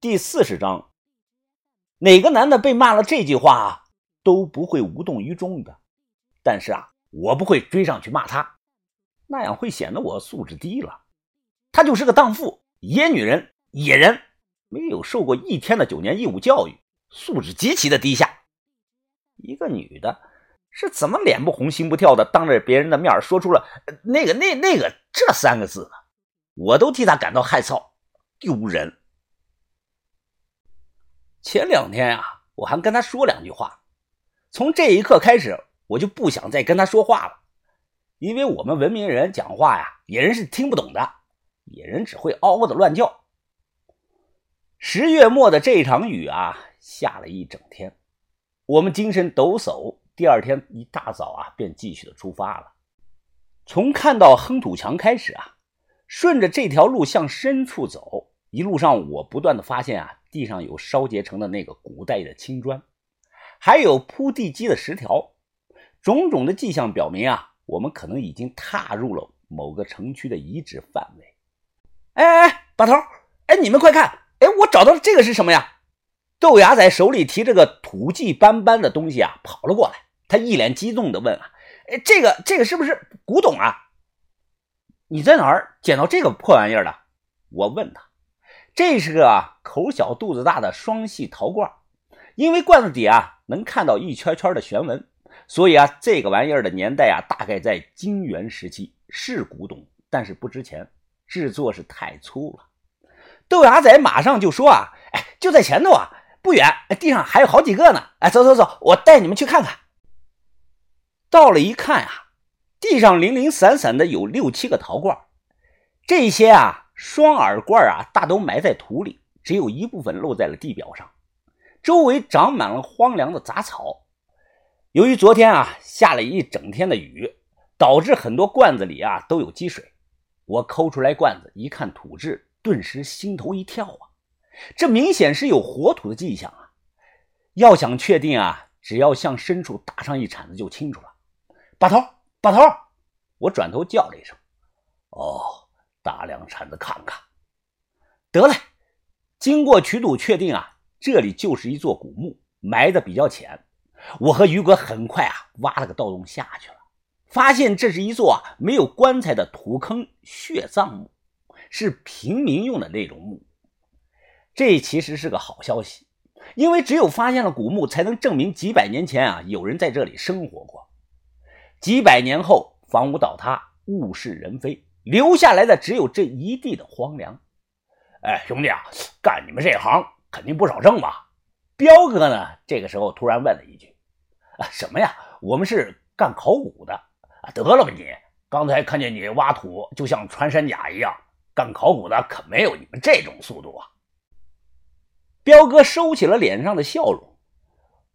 第四十章，哪个男的被骂了这句话都不会无动于衷的。但是啊，我不会追上去骂他，那样会显得我素质低了。他就是个荡妇、野女人、野人，没有受过一天的九年义务教育，素质极其的低下。一个女的是怎么脸不红心不跳的，当着别人的面说出了那个、那、那个这三个字呢？我都替她感到害臊、丢人。前两天啊，我还跟他说两句话。从这一刻开始，我就不想再跟他说话了，因为我们文明人讲话呀，野人是听不懂的，野人只会嗷嗷的乱叫。十月末的这场雨啊，下了一整天，我们精神抖擞。第二天一大早啊，便继续的出发了。从看到亨土墙开始啊，顺着这条路向深处走。一路上，我不断的发现啊，地上有烧结成的那个古代的青砖，还有铺地基的石条，种种的迹象表明啊，我们可能已经踏入了某个城区的遗址范围。哎哎哎，把头！哎，你们快看！哎，我找到了这个是什么呀？豆芽仔手里提着个土迹斑斑的东西啊，跑了过来，他一脸激动的问啊：“哎，这个这个是不是古董啊？你在哪儿捡到这个破玩意儿的？”我问他。这是个口小肚子大的双系陶罐，因为罐子底啊能看到一圈圈的旋纹，所以啊这个玩意儿的年代啊大概在金元时期，是古董，但是不值钱，制作是太粗了。豆芽仔马上就说啊，哎，就在前头啊，不远，地上还有好几个呢。哎，走走走，我带你们去看看。到了一看啊，地上零零散散的有六七个陶罐，这些啊。双耳罐啊，大都埋在土里，只有一部分露在了地表上，周围长满了荒凉的杂草。由于昨天啊下了一整天的雨，导致很多罐子里啊都有积水。我抠出来罐子一看土质，顿时心头一跳啊，这明显是有活土的迹象啊！要想确定啊，只要向深处打上一铲子就清楚了。把头，把头！我转头叫了一声：“哦。”打两铲子看看，得嘞。经过取土确定啊，这里就是一座古墓，埋的比较浅。我和于哥很快啊挖了个盗洞下去了，发现这是一座啊没有棺材的土坑血葬墓，是平民用的那种墓。这其实是个好消息，因为只有发现了古墓，才能证明几百年前啊有人在这里生活过。几百年后，房屋倒塌，物是人非。留下来的只有这一地的荒凉。哎，兄弟啊，干你们这行肯定不少挣吧？彪哥呢？这个时候突然问了一句：“啊，什么呀？我们是干考古的。啊，得了吧你！刚才看见你挖土就像穿山甲一样，干考古的可没有你们这种速度啊！”彪哥收起了脸上的笑容。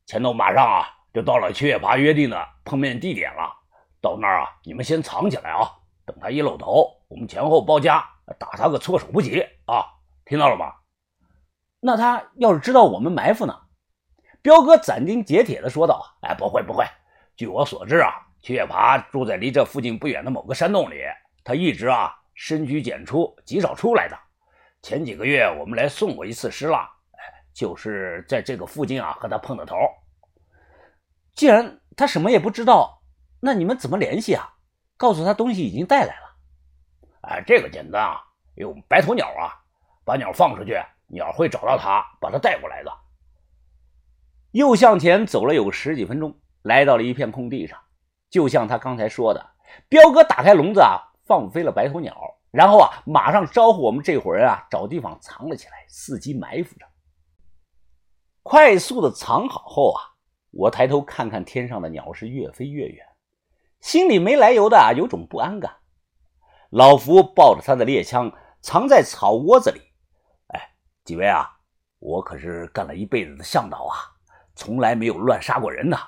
前头马上啊就到了七月八约定的碰面地点了，到那儿啊你们先藏起来啊。等他一露头，我们前后包夹，打他个措手不及啊！听到了吗？那他要是知道我们埋伏呢？彪哥斩钉截铁地说道：“哎，不会不会。据我所知啊，七月爬住在离这附近不远的某个山洞里，他一直啊深居简出，极少出来的。前几个月我们来送过一次尸蜡，哎，就是在这个附近啊和他碰的头。既然他什么也不知道，那你们怎么联系啊？”告诉他东西已经带来了，哎，这个简单啊，用白头鸟啊，把鸟放出去，鸟会找到它，把它带过来的。又向前走了有十几分钟，来到了一片空地上，就像他刚才说的，彪哥打开笼子啊，放飞了白头鸟，然后啊，马上招呼我们这伙人啊，找地方藏了起来，伺机埋伏着。快速的藏好后啊，我抬头看看天上的鸟是越飞越远。心里没来由的啊，有种不安感。老福抱着他的猎枪，藏在草窝子里。哎，几位啊，我可是干了一辈子的向导啊，从来没有乱杀过人呐。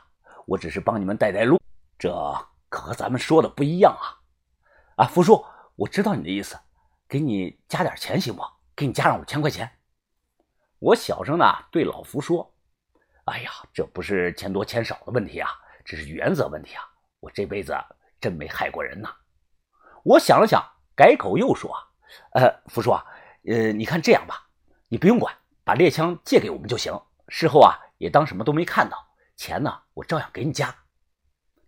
我只是帮你们带带路，这可和咱们说的不一样啊。啊，福叔，我知道你的意思，给你加点钱行不？给你加上五千块钱。我小声的对老福说：“哎呀，这不是钱多钱少的问题啊，这是原则问题啊。”我这辈子真没害过人呐！我想了想，改口又说：“呃，福叔，呃，你看这样吧，你不用管，把猎枪借给我们就行，事后啊也当什么都没看到。钱呢，我照样给你加。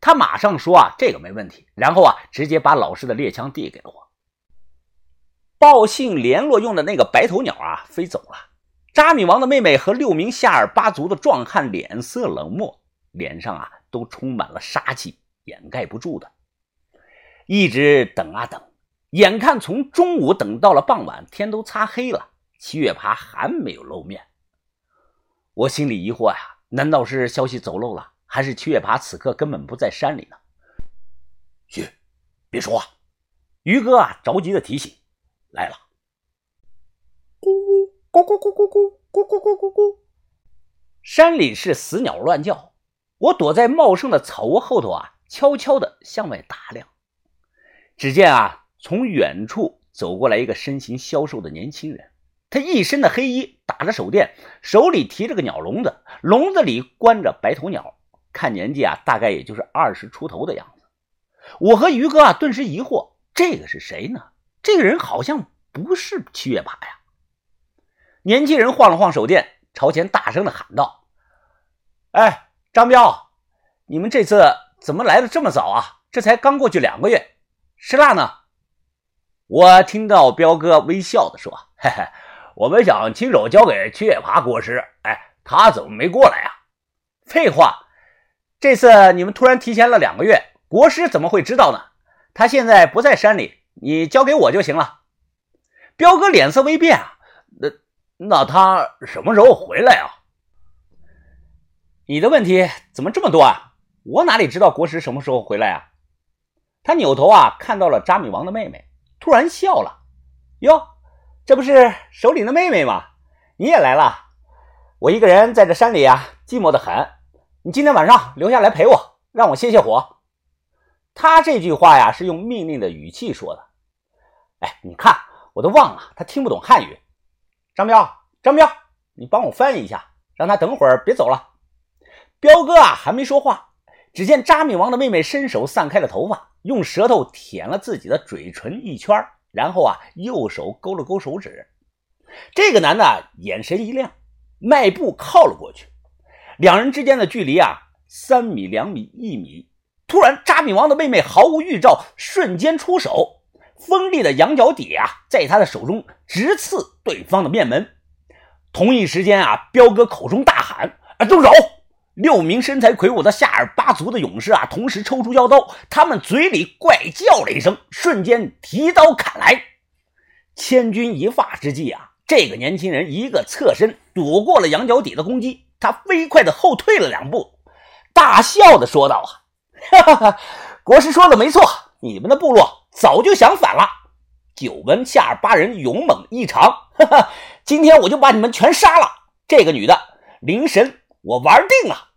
他马上说啊，这个没问题。然后啊，直接把老师的猎枪递给了我。报信联络用的那个白头鸟啊，飞走了。扎米王的妹妹和六名夏尔巴族的壮汉脸色冷漠，脸上啊都充满了杀气，掩盖不住的。一直等啊等，眼看从中午等到了傍晚，天都擦黑了，七月爬还没有露面。我心里疑惑呀，难道是消息走漏了？还是七月爬此刻根本不在山里呢？嘘，别说话。于哥啊，着急的提醒：“来了。”咕咕咕咕咕咕咕咕咕咕咕。山里是死鸟乱叫。我躲在茂盛的草窝后头啊，悄悄的向外打量。只见啊，从远处走过来一个身形消瘦的年轻人。他一身的黑衣，打着手电，手里提着个鸟笼子，笼子里关着白头鸟。看年纪啊，大概也就是二十出头的样子。我和于哥啊，顿时疑惑：这个是谁呢？这个人好像不是七月爬呀。年轻人晃了晃手电，朝前大声的喊道：“哎，张彪，你们这次怎么来的这么早啊？这才刚过去两个月，石蜡呢？”我听到彪哥微笑的说：“嘿嘿，我们想亲手交给七月爬国师，哎，他怎么没过来呀？”废话。这次你们突然提前了两个月，国师怎么会知道呢？他现在不在山里，你交给我就行了。彪哥脸色微变啊，那那他什么时候回来啊？你的问题怎么这么多啊？我哪里知道国师什么时候回来啊？他扭头啊，看到了扎米王的妹妹，突然笑了。哟，这不是首领的妹妹吗？你也来了？我一个人在这山里啊，寂寞的很。你今天晚上留下来陪我，让我泄泄火。他这句话呀，是用命令的语气说的。哎，你看，我都忘了，他听不懂汉语。张彪，张彪，你帮我翻译一下，让他等会儿别走了。彪哥啊，还没说话，只见扎米王的妹妹伸手散开了头发，用舌头舔了自己的嘴唇一圈，然后啊，右手勾了勾手指。这个男的眼神一亮，迈步靠了过去。两人之间的距离啊，三米、两米、一米。突然，扎米王的妹妹毫无预兆，瞬间出手，锋利的羊角底啊，在他的手中直刺对方的面门。同一时间啊，彪哥口中大喊：“啊，动手！”六名身材魁梧的夏尔巴族的勇士啊，同时抽出腰刀，他们嘴里怪叫了一声，瞬间提刀砍来。千钧一发之际啊，这个年轻人一个侧身躲过了羊角底的攻击。他飞快的后退了两步，大笑的说道：“啊，哈哈哈，国师说的没错，你们的部落早就想反了。久闻夏尔巴人勇猛异常，哈哈，今天我就把你们全杀了。这个女的灵神，我玩定了。”